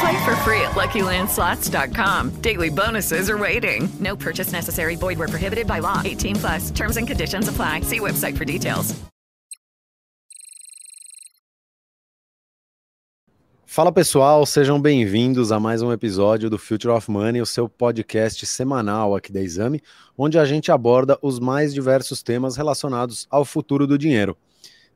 Play for free at LuckyLandSlots.com. Daily bonuses are waiting. No purchase necessary. Void where prohibited by law. 18 plus. Terms and conditions apply. See website for details. Fala pessoal, sejam bem-vindos a mais um episódio do Future of Money, o seu podcast semanal aqui da Exame, onde a gente aborda os mais diversos temas relacionados ao futuro do dinheiro.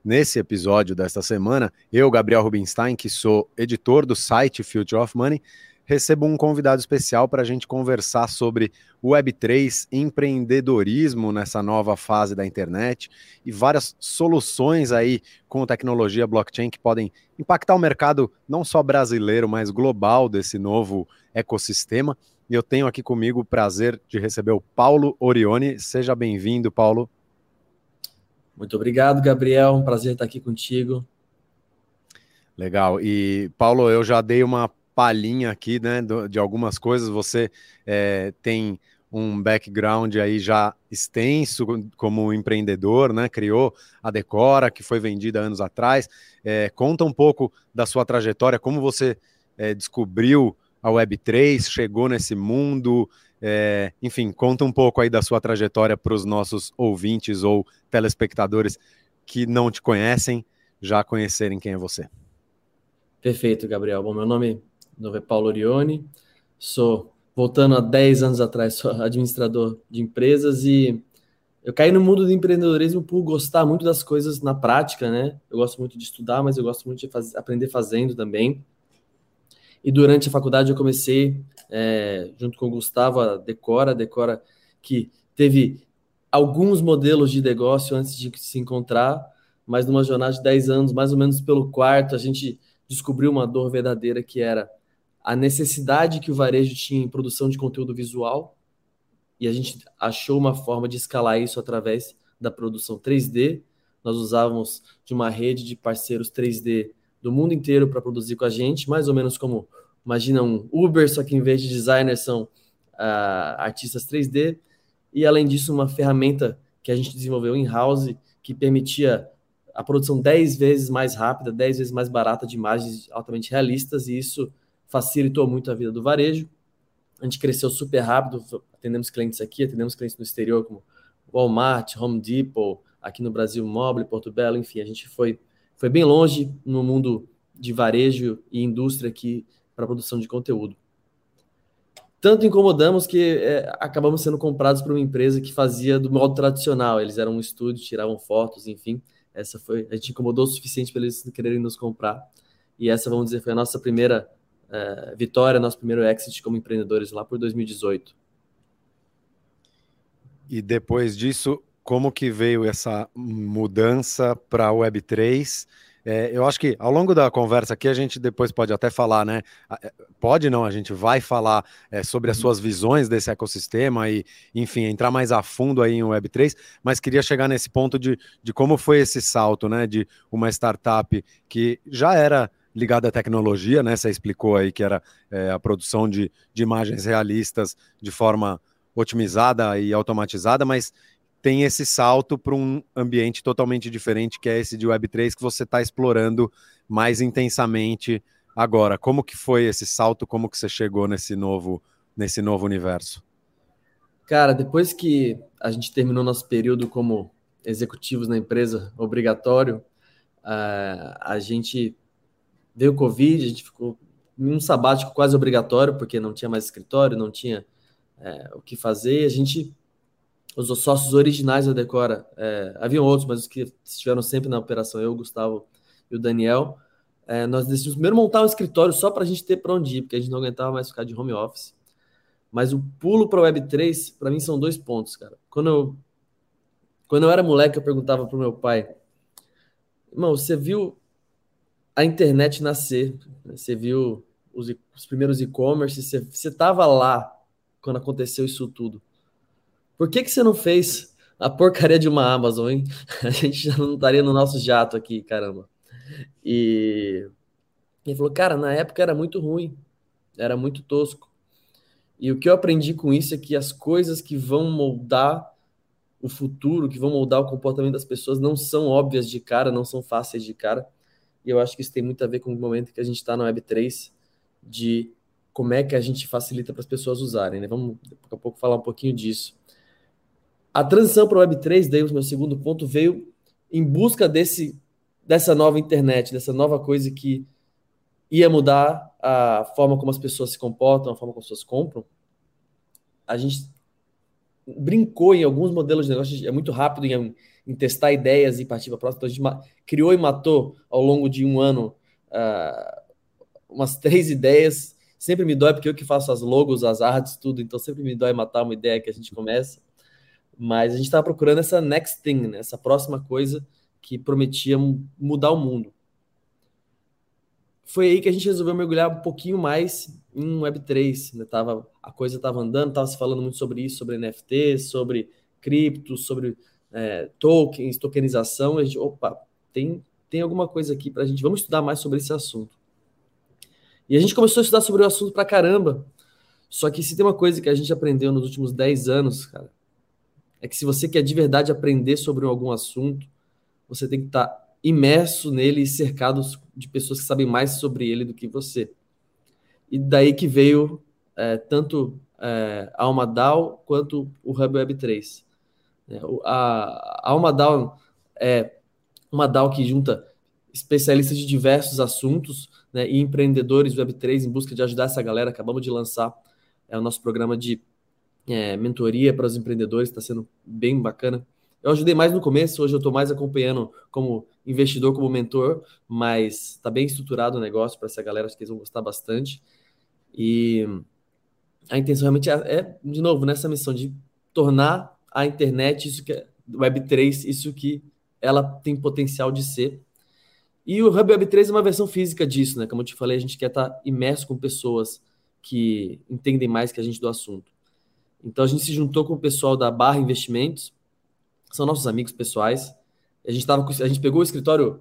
Nesse episódio desta semana, eu, Gabriel Rubinstein, que sou editor do site Future of Money, recebo um convidado especial para a gente conversar sobre Web3, empreendedorismo nessa nova fase da internet e várias soluções aí com tecnologia blockchain que podem impactar o mercado não só brasileiro, mas global desse novo ecossistema. E eu tenho aqui comigo o prazer de receber o Paulo Orione. Seja bem-vindo, Paulo. Muito obrigado, Gabriel. Um prazer estar aqui contigo. Legal. E, Paulo, eu já dei uma palhinha aqui, né, de algumas coisas. Você é, tem um background aí já extenso como empreendedor, né? Criou a Decora, que foi vendida anos atrás. É, conta um pouco da sua trajetória, como você é, descobriu a Web3, chegou nesse mundo, é, enfim, conta um pouco aí da sua trajetória para os nossos ouvintes ou telespectadores que não te conhecem, já conhecerem quem é você. Perfeito, Gabriel. Bom, meu nome, meu nome é Paulo Orione, sou, voltando a 10 anos atrás, sou administrador de empresas e eu caí no mundo do empreendedorismo por gostar muito das coisas na prática, né? Eu gosto muito de estudar, mas eu gosto muito de aprender fazendo também. E durante a faculdade eu comecei, é, junto com o Gustavo, a Decora, a Decora que teve alguns modelos de negócio antes de se encontrar, mas numa jornada de 10 anos, mais ou menos pelo quarto, a gente descobriu uma dor verdadeira que era a necessidade que o varejo tinha em produção de conteúdo visual, e a gente achou uma forma de escalar isso através da produção 3D. Nós usávamos de uma rede de parceiros 3D do mundo inteiro para produzir com a gente, mais ou menos como, imagina um Uber, só que em vez de designers são uh, artistas 3D, e além disso uma ferramenta que a gente desenvolveu in-house que permitia a produção 10 vezes mais rápida, 10 vezes mais barata de imagens altamente realistas, e isso facilitou muito a vida do varejo. A gente cresceu super rápido, atendemos clientes aqui, atendemos clientes no exterior como Walmart, Home Depot, aqui no Brasil, Mobile, Porto Belo, enfim, a gente foi foi bem longe no mundo de varejo e indústria aqui para produção de conteúdo. Tanto incomodamos que é, acabamos sendo comprados por uma empresa que fazia do modo tradicional. Eles eram um estúdio, tiravam fotos, enfim. Essa foi a gente incomodou o suficiente para eles quererem nos comprar. E essa, vamos dizer, foi a nossa primeira é, vitória, nosso primeiro exit como empreendedores lá por 2018. E depois disso, como que veio essa mudança para a Web3? É, eu acho que ao longo da conversa aqui a gente depois pode até falar, né? É, pode não, a gente vai falar é, sobre as uhum. suas visões desse ecossistema e, enfim, entrar mais a fundo aí em Web3, mas queria chegar nesse ponto de, de como foi esse salto, né? De uma startup que já era ligada à tecnologia, né? Você explicou aí que era é, a produção de, de imagens realistas de forma otimizada e automatizada, mas tem esse salto para um ambiente totalmente diferente, que é esse de Web3 que você está explorando mais intensamente agora. Como que foi esse salto? Como que você chegou nesse novo, nesse novo universo? Cara, depois que a gente terminou nosso período como executivos na empresa obrigatório, uh, a gente veio Covid, a gente ficou em um sabático quase obrigatório, porque não tinha mais escritório, não tinha uh, o que fazer, a gente os sócios originais da Decora, é, haviam outros, mas os que estiveram sempre na operação, eu, o Gustavo e o Daniel, é, nós decidimos primeiro montar um escritório só para a gente ter para onde ir, porque a gente não aguentava mais ficar de home office. Mas o pulo para a Web3, para mim, são dois pontos, cara. Quando eu, quando eu era moleque, eu perguntava para o meu pai, irmão, você viu a internet nascer, você viu os, os primeiros e-commerce, você estava lá quando aconteceu isso tudo. Por que, que você não fez a porcaria de uma Amazon, hein? A gente já não estaria no nosso jato aqui, caramba. E ele falou, cara, na época era muito ruim, era muito tosco. E o que eu aprendi com isso é que as coisas que vão moldar o futuro, que vão moldar o comportamento das pessoas, não são óbvias de cara, não são fáceis de cara. E eu acho que isso tem muito a ver com o momento que a gente está na Web3, de como é que a gente facilita para as pessoas usarem. Né? Vamos daqui a pouco falar um pouquinho disso. A transição para o Web3, daí o meu segundo ponto, veio em busca desse, dessa nova internet, dessa nova coisa que ia mudar a forma como as pessoas se comportam, a forma como as pessoas compram. A gente brincou em alguns modelos de negócio, é muito rápido em, em testar ideias e partir para a próxima. Então a gente criou e matou ao longo de um ano uh, umas três ideias. Sempre me dói porque eu que faço as logos, as artes, tudo, então sempre me dói matar uma ideia que a gente começa. Mas a gente estava procurando essa next thing, né? essa próxima coisa que prometia mudar o mundo. Foi aí que a gente resolveu mergulhar um pouquinho mais em Web3. Né? Tava, a coisa estava andando, estava se falando muito sobre isso, sobre NFT, sobre cripto, sobre é, tokens, tokenização. A gente, opa, tem, tem alguma coisa aqui para a gente. Vamos estudar mais sobre esse assunto. E a gente começou a estudar sobre o assunto para caramba. Só que se tem uma coisa que a gente aprendeu nos últimos 10 anos, cara, é que se você quer de verdade aprender sobre algum assunto, você tem que estar tá imerso nele e cercado de pessoas que sabem mais sobre ele do que você. E daí que veio é, tanto é, a AlmaDAO quanto o Hub Web 3. É, a, a AlmaDAO é uma DAO que junta especialistas de diversos assuntos né, e empreendedores Web3 em busca de ajudar essa galera. Acabamos de lançar é, o nosso programa de é, mentoria para os empreendedores, está sendo bem bacana. Eu ajudei mais no começo, hoje eu estou mais acompanhando como investidor, como mentor, mas está bem estruturado o negócio para essa galera, acho que eles vão gostar bastante. E a intenção realmente é, é, de novo, nessa missão de tornar a internet, isso que é Web3, isso que ela tem potencial de ser. E o Hub Web3 é uma versão física disso, né? Como eu te falei, a gente quer estar tá imerso com pessoas que entendem mais que a gente do assunto. Então a gente se juntou com o pessoal da Barra Investimentos, são nossos amigos pessoais. A gente tava, a gente pegou o escritório,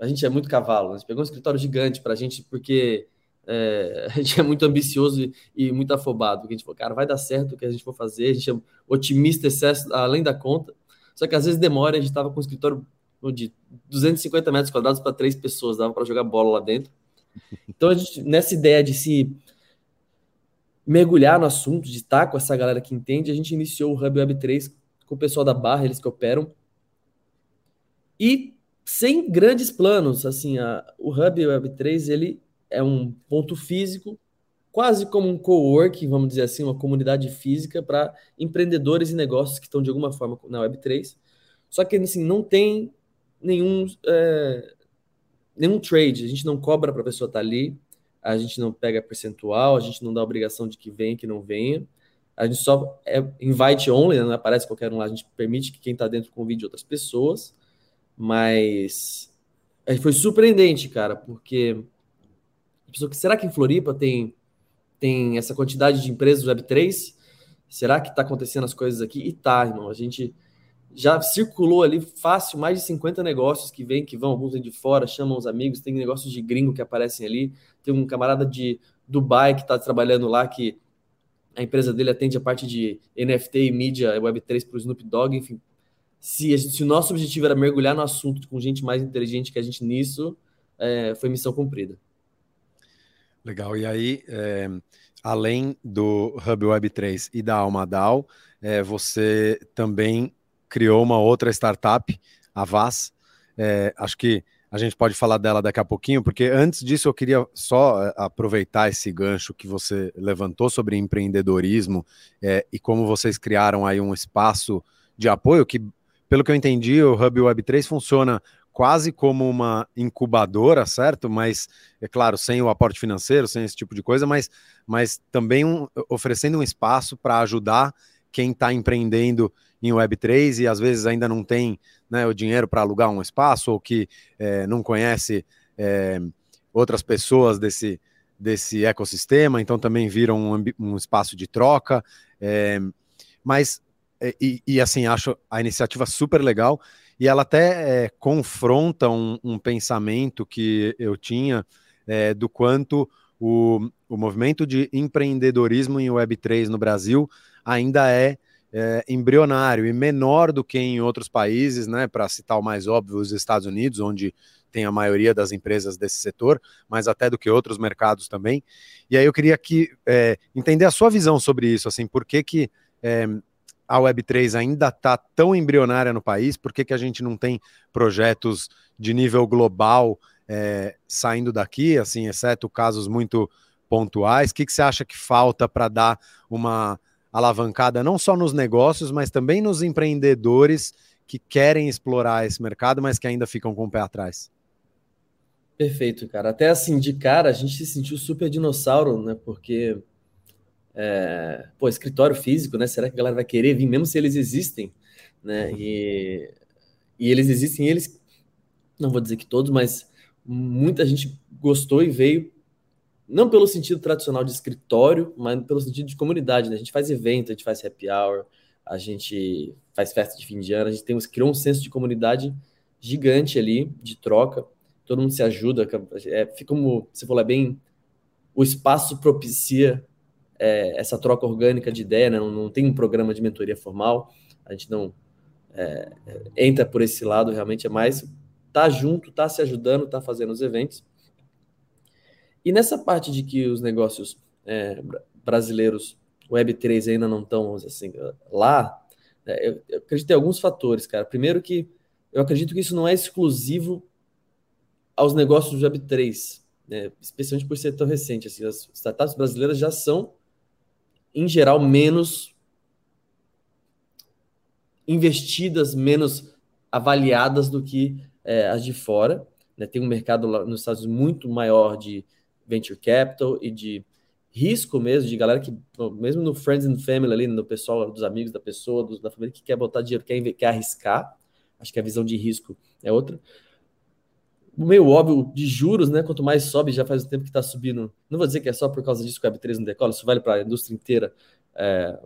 a gente é muito cavalo, a gente pegou um escritório gigante para a gente, porque é, a gente é muito ambicioso e, e, muito afobado. Porque a gente falou, cara, vai dar certo o que a gente for fazer, a gente é otimista, excesso, além da conta. Só que às vezes demora, a gente estava com um escritório de 250 metros quadrados para três pessoas, dava para jogar bola lá dentro. Então, gente, nessa ideia de se mergulhar no assunto, de estar com essa galera que entende, a gente iniciou o Hub Web 3 com o pessoal da Barra, eles que operam. E sem grandes planos, assim, a, o Hub Web 3 ele é um ponto físico, quase como um co-work, vamos dizer assim, uma comunidade física para empreendedores e negócios que estão de alguma forma na Web 3. Só que assim, não tem nenhum é, nenhum trade, a gente não cobra para a pessoa estar tá ali, a gente não pega percentual, a gente não dá obrigação de que venha, que não venha. A gente só é invite only, né? não aparece qualquer um lá, a gente permite que quem está dentro convide outras pessoas, mas foi surpreendente, cara, porque pessoa que será que em Floripa tem tem essa quantidade de empresas Web3? Será que está acontecendo as coisas aqui? E tá, irmão. A gente já circulou ali fácil mais de 50 negócios que vêm, que vão, alguns vêm de fora, chamam os amigos, tem negócios de gringo que aparecem ali, tem um camarada de Dubai que está trabalhando lá, que a empresa dele atende a parte de NFT e mídia Web3 para o Snoop Dogg, enfim. Se, se, o nosso objetivo era mergulhar no assunto com gente mais inteligente que a gente nisso, é, foi missão cumprida. Legal, e aí, é, além do Hub Web3 e da Almadal, é, você também criou uma outra startup, a Vaz. É, acho que a gente pode falar dela daqui a pouquinho, porque antes disso eu queria só é, aproveitar esse gancho que você levantou sobre empreendedorismo é, e como vocês criaram aí um espaço de apoio que, pelo que eu entendi, o Hub Web3 funciona quase como uma incubadora, certo? Mas, é claro, sem o aporte financeiro, sem esse tipo de coisa, mas, mas também um, oferecendo um espaço para ajudar quem está empreendendo em Web3 e às vezes ainda não tem né, o dinheiro para alugar um espaço ou que é, não conhece é, outras pessoas desse, desse ecossistema, então também viram um, um espaço de troca. É, mas, é, e, e, assim, acho a iniciativa super legal e ela até é, confronta um, um, pensamento que eu tinha é, do quanto o, o movimento de empreendedorismo em Web3 no Brasil ainda é, é, embrionário e menor do que em outros países, né? Para citar o mais óbvio, os Estados Unidos, onde tem a maioria das empresas desse setor, mas até do que outros mercados também. E aí eu queria que é, entender a sua visão sobre isso, assim, por que que é, a Web3 ainda está tão embrionária no país? Por que, que a gente não tem projetos de nível global é, saindo daqui, assim, exceto casos muito pontuais? O que, que você acha que falta para dar uma alavancada não só nos negócios, mas também nos empreendedores que querem explorar esse mercado, mas que ainda ficam com o pé atrás? Perfeito, cara. Até assim, de cara, a gente se sentiu super dinossauro, né? Porque é, pô, escritório físico, né? Será que a galera vai querer vir, mesmo se eles existem, né? E, e eles existem, eles, não vou dizer que todos, mas muita gente gostou e veio, não pelo sentido tradicional de escritório, mas pelo sentido de comunidade, né? A gente faz evento, a gente faz happy hour, a gente faz festa de fim de ano, a gente tem, criou um senso de comunidade gigante ali, de troca, todo mundo se ajuda, é, fica como, você falou, é bem, o espaço propicia é, essa troca orgânica de ideia, né? não, não, tem um programa de mentoria formal, a gente não é, entra por esse lado, realmente é mais tá junto, tá se ajudando, tá fazendo os eventos. E nessa parte de que os negócios é, brasileiros, Web3 ainda não estão assim, lá, é, eu, eu acredito em alguns fatores, cara. Primeiro que eu acredito que isso não é exclusivo aos negócios do Web3, né? especialmente por ser tão recente. Assim, as startups brasileiras já são em geral, menos investidas, menos avaliadas do que é, as de fora. Né? Tem um mercado lá nos Estados Unidos muito maior de venture capital e de risco mesmo, de galera que, mesmo no Friends and Family, ali, no pessoal, dos amigos da pessoa, da família, que quer botar dinheiro, quer, quer arriscar. Acho que a visão de risco é outra meio óbvio de juros, né? Quanto mais sobe, já faz um tempo que está subindo. Não vou dizer que é só por causa disso que o Web3 não decola, isso vale para a indústria inteira. É,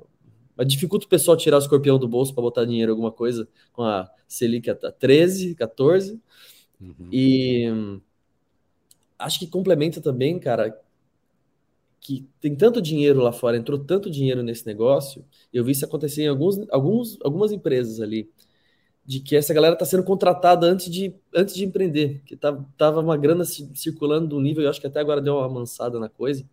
mas dificulta o pessoal tirar o escorpião do bolso para botar dinheiro em alguma coisa com a Selic a 13, 14. Uhum. E acho que complementa também, cara, que tem tanto dinheiro lá fora, entrou tanto dinheiro nesse negócio. Eu vi isso acontecer em alguns, alguns, algumas empresas ali de que essa galera está sendo contratada antes de, antes de empreender, que tava, tava uma grana circulando do nível, eu acho que até agora deu uma amansada na coisa,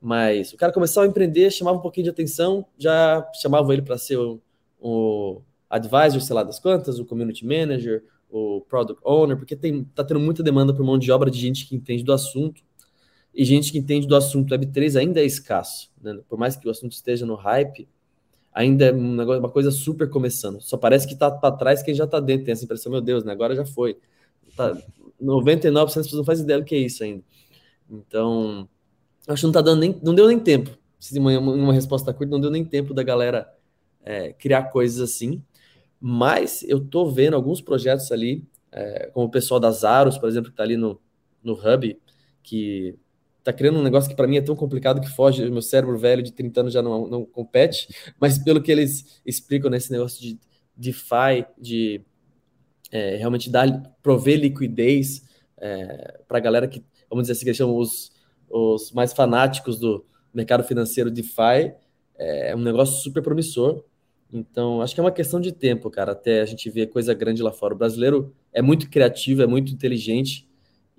mas o cara começava a empreender, chamava um pouquinho de atenção, já chamava ele para ser o, o advisor, sei lá das quantas, o community manager, o product owner, porque tem, tá tendo muita demanda por mão de obra de gente que entende do assunto, e gente que entende do assunto Web3 ainda é escasso, né? por mais que o assunto esteja no hype, ainda é um negócio, uma coisa super começando. Só parece que tá para trás quem já tá dentro, tem essa impressão, meu Deus, né? Agora já foi. Tá, 99% das pessoas não fazem ideia do que é isso ainda. Então, acho que não tá dando nem, não deu nem tempo. Se uma, uma resposta curta, não deu nem tempo da galera é, criar coisas assim. Mas eu tô vendo alguns projetos ali, é, como o pessoal das Aros, por exemplo, que tá ali no, no Hub, que tá criando um negócio que para mim é tão complicado que foge, meu cérebro velho de 30 anos já não, não compete, mas pelo que eles explicam nesse negócio de DeFi, de é, realmente dar, prover liquidez é, para a galera que, vamos dizer assim, que chamam os, os mais fanáticos do mercado financeiro DeFi, é um negócio super promissor. Então, acho que é uma questão de tempo, cara, até a gente ver coisa grande lá fora. O brasileiro é muito criativo, é muito inteligente,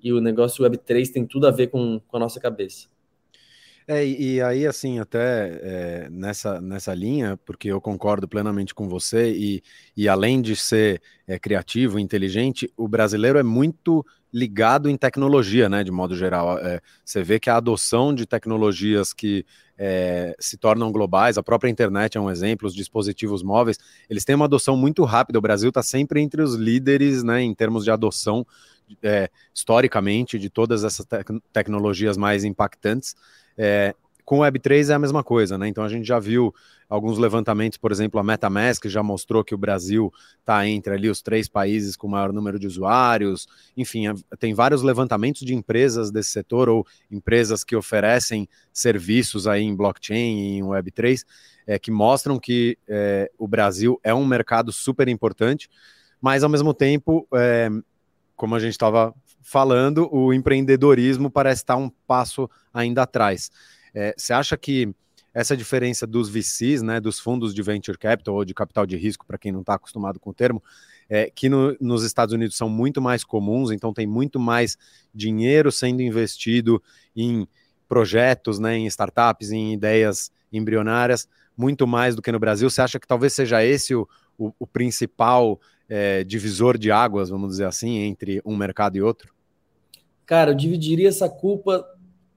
e o negócio Web3 tem tudo a ver com, com a nossa cabeça. É, e, aí, assim, até é, nessa, nessa linha, porque eu concordo plenamente com você, e, e além de ser é, criativo, inteligente, o brasileiro é muito ligado em tecnologia, né, de modo geral. É, você vê que a adoção de tecnologias que é, se tornam globais, a própria internet é um exemplo, os dispositivos móveis, eles têm uma adoção muito rápida. O Brasil está sempre entre os líderes, né, em termos de adoção, é, historicamente, de todas essas te tecnologias mais impactantes. É, com o Web3 é a mesma coisa, né? Então a gente já viu alguns levantamentos, por exemplo, a MetaMask já mostrou que o Brasil está entre ali os três países com maior número de usuários. Enfim, tem vários levantamentos de empresas desse setor ou empresas que oferecem serviços aí em blockchain e em Web3 é, que mostram que é, o Brasil é um mercado super importante, mas ao mesmo tempo, é, como a gente estava falando, o empreendedorismo parece estar um passo ainda atrás. É, você acha que essa diferença dos VCs, né, dos fundos de venture capital ou de capital de risco, para quem não está acostumado com o termo, é, que no, nos Estados Unidos são muito mais comuns, então tem muito mais dinheiro sendo investido em projetos, né, em startups, em ideias embrionárias, muito mais do que no Brasil. Você acha que talvez seja esse o, o, o principal é, divisor de águas, vamos dizer assim, entre um mercado e outro? Cara, eu dividiria essa culpa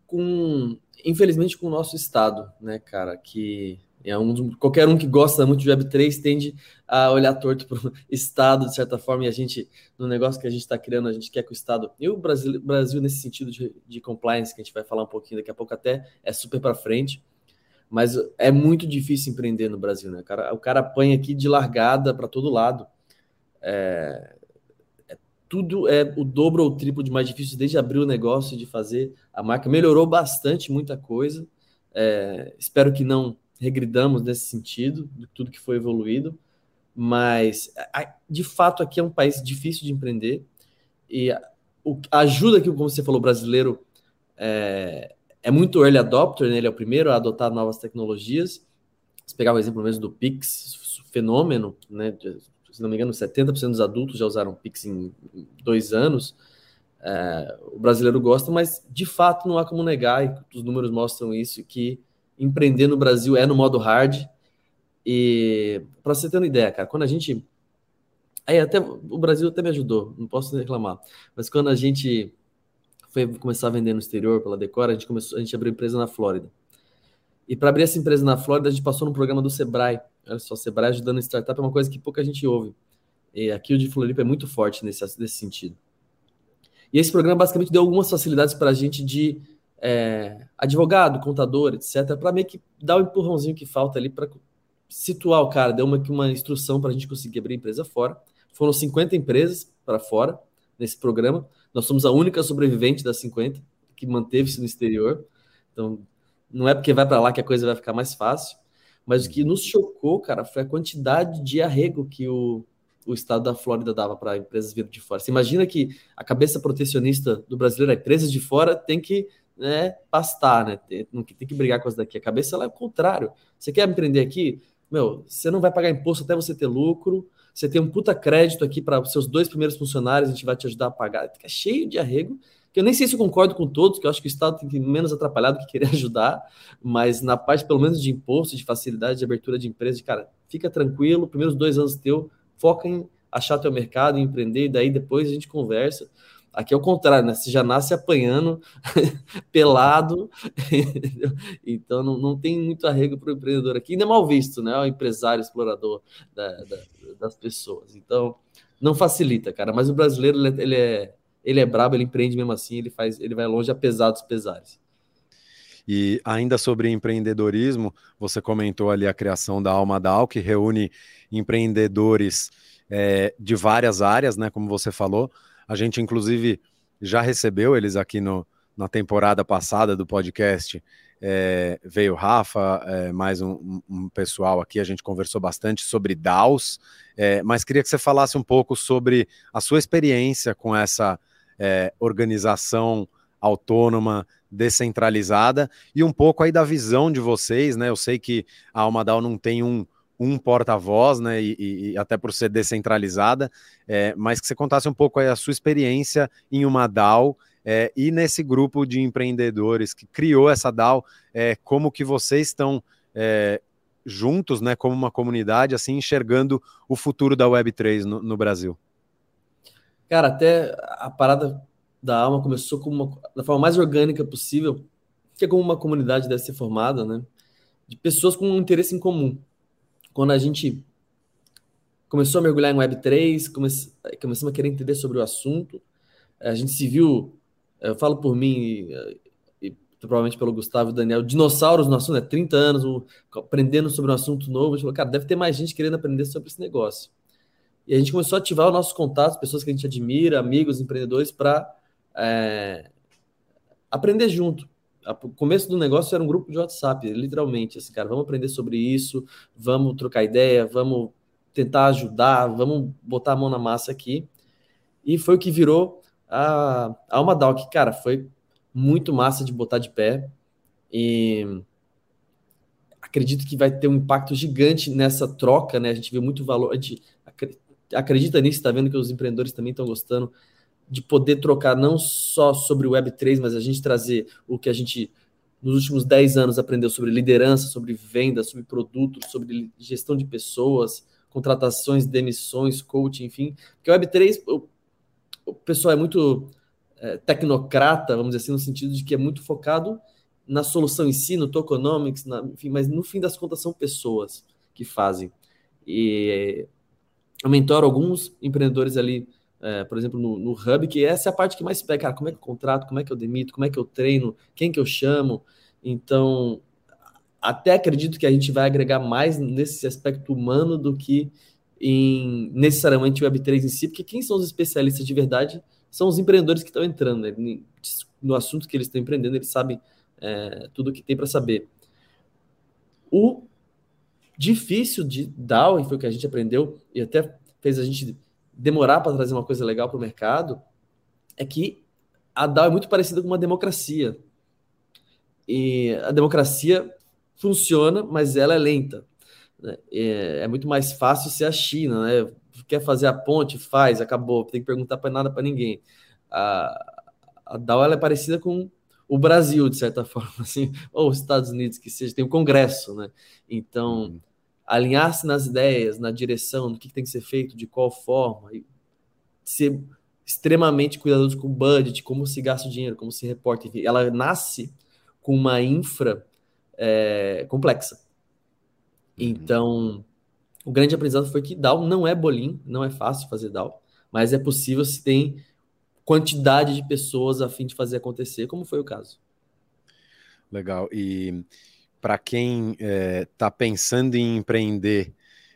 com, infelizmente, com o nosso estado, né, cara, que é um qualquer um que gosta muito de Web3 tende a olhar torto para o Estado, de certa forma, e a gente, no negócio que a gente está criando, a gente quer que o Estado, e o Brasil, Brasil nesse sentido de, de compliance, que a gente vai falar um pouquinho daqui a pouco, até é super para frente, mas é muito difícil empreender no Brasil, né? O cara, o cara apanha aqui de largada para todo lado. É, tudo é o dobro ou o triplo de mais difícil desde abrir o negócio, de fazer. A marca melhorou bastante, muita coisa. É, espero que não regridamos nesse sentido, de tudo que foi evoluído, mas de fato aqui é um país difícil de empreender e a, ajuda que, como você falou, brasileiro é, é muito early adopter, né? ele é o primeiro a adotar novas tecnologias. Se pegar o exemplo mesmo do Pix, fenômeno, né? Se não me engano, 70% dos adultos já usaram Pix em dois anos. É, o brasileiro gosta, mas de fato não há como negar, e os números mostram isso, que empreender no Brasil é no modo hard. E para você ter uma ideia, cara, quando a gente. Aí até o Brasil até me ajudou, não posso reclamar. Mas quando a gente foi começar a vender no exterior pela Decora, a gente começou, a gente abriu empresa na Flórida. E para abrir essa empresa na Flórida, a gente passou no programa do Sebrae. Olha só, Sebrae ajudando startup é uma coisa que pouca gente ouve. E aqui o de Floripa é muito forte nesse, nesse sentido. E esse programa basicamente deu algumas facilidades para a gente de é, advogado, contador, etc., para meio que dar o empurrãozinho que falta ali para situar o cara, deu uma, uma instrução para a gente conseguir abrir a empresa fora. Foram 50 empresas para fora nesse programa. Nós somos a única sobrevivente das 50 que manteve-se no exterior. Então, não é porque vai para lá que a coisa vai ficar mais fácil. Mas o que nos chocou, cara, foi a quantidade de arrego que o, o estado da Flórida dava para empresas vindo de fora. Você imagina que a cabeça protecionista do brasileiro, é empresas de fora, tem que né, pastar, né? Tem, tem que brigar com as daqui. A cabeça ela é o contrário. Você quer empreender aqui? Meu, você não vai pagar imposto até você ter lucro. Você tem um puta crédito aqui para os seus dois primeiros funcionários, a gente vai te ajudar a pagar. Fica cheio de arrego que eu nem sei se eu concordo com todos, que eu acho que o Estado tem que menos atrapalhado que querer ajudar, mas na parte, pelo menos, de imposto, de facilidade de abertura de empresa, de, cara, fica tranquilo, primeiros dois anos teu, foca em achar teu mercado, em empreender, e daí depois a gente conversa. Aqui é o contrário, né? Você já nasce apanhando, pelado, então não, não tem muito arrego para o empreendedor aqui, ainda é mal visto, né? O empresário explorador da, da, das pessoas. Então, não facilita, cara, mas o brasileiro, ele é ele é brabo, ele empreende mesmo assim, ele faz, ele vai longe apesar dos pesares. E ainda sobre empreendedorismo, você comentou ali a criação da Alma Dal, que reúne empreendedores é, de várias áreas, né? Como você falou. A gente, inclusive, já recebeu eles aqui no, na temporada passada do podcast. É, veio Rafa, é, mais um, um, pessoal aqui, a gente conversou bastante sobre DAOs, é, mas queria que você falasse um pouco sobre a sua experiência com essa é, organização autônoma, descentralizada, e um pouco aí da visão de vocês, né? Eu sei que a Almadal não tem um, um porta-voz, né? E, e, até por ser descentralizada, é, mas que você contasse um pouco aí a sua experiência em uma DAO É, e nesse grupo de empreendedores que criou essa DAO, é, como que vocês estão é, juntos, né, como uma comunidade, assim, enxergando o futuro da Web3 no, no Brasil? Cara, até a parada da alma começou como uma, da forma mais orgânica possível, que é como uma comunidade deve ser formada, né? De pessoas com um interesse em comum. Quando a gente começou a mergulhar em Web3, come, começamos a querer entender sobre o assunto, a gente se viu, eu falo por mim e, e provavelmente pelo Gustavo e Daniel, dinossauros no assunto, né? 30 anos, aprendendo sobre um assunto novo. A gente falou, cara, deve ter mais gente querendo aprender sobre esse negócio. E a gente começou a ativar os nossos contatos, pessoas que a gente admira, amigos, empreendedores, para é, aprender junto. O começo do negócio era um grupo de WhatsApp, literalmente. Assim, cara, vamos aprender sobre isso, vamos trocar ideia, vamos tentar ajudar, vamos botar a mão na massa aqui. E foi o que virou a Alma Dal, que, cara, foi muito massa de botar de pé. E acredito que vai ter um impacto gigante nessa troca, né? A gente vê muito valor, a gente acredita nisso, está vendo que os empreendedores também estão gostando de poder trocar não só sobre o Web3, mas a gente trazer o que a gente nos últimos 10 anos aprendeu sobre liderança, sobre venda, sobre produtos, sobre gestão de pessoas, contratações, demissões, coaching, enfim. Porque o Web3, o, o pessoal é muito é, tecnocrata, vamos dizer assim, no sentido de que é muito focado na solução em si, no tokenomics, na, enfim, mas no fim das contas são pessoas que fazem. E eu mentoro alguns empreendedores ali, é, por exemplo, no, no, Hub, que essa é a parte que mais pega, cara, como é que eu contrato, como é que eu demito, como é que eu treino, quem que eu chamo. Então, até acredito que a gente vai agregar mais nesse aspecto humano do que em necessariamente o Web3 em si, porque quem são os especialistas de verdade são os empreendedores que estão entrando né? no assunto que eles estão empreendendo, eles sabem é, tudo o que tem para saber. O difícil de e foi o que a gente aprendeu, e até fez a gente demorar para trazer uma coisa legal para o mercado, é que a DAO é muito parecida com uma democracia. E a democracia funciona, mas ela é lenta. Né? É, é, muito mais fácil ser a China, né? Quer fazer a ponte? Faz, acabou. Tem que perguntar para nada para ninguém. A, a DAO é parecida com o Brasil, de certa forma, assim, ou os Estados Unidos, que seja, tem o Congresso, né? Então, uhum. alinhar-se nas ideias, na direção, do que, tem que ser feito, de qual forma, e ser extremamente cuidadoso com o budget, como se gasta o dinheiro, como se reporta, enfim, ela nasce com uma infra é, complexa. Uhum. Então, o grande aprendizado foi que DAO não é bolim, não é fácil fazer DAO, mas é possível se tem quantidade de pessoas a fim de fazer acontecer, como foi o caso. Legal. E para quem está é, tá pensando em empreender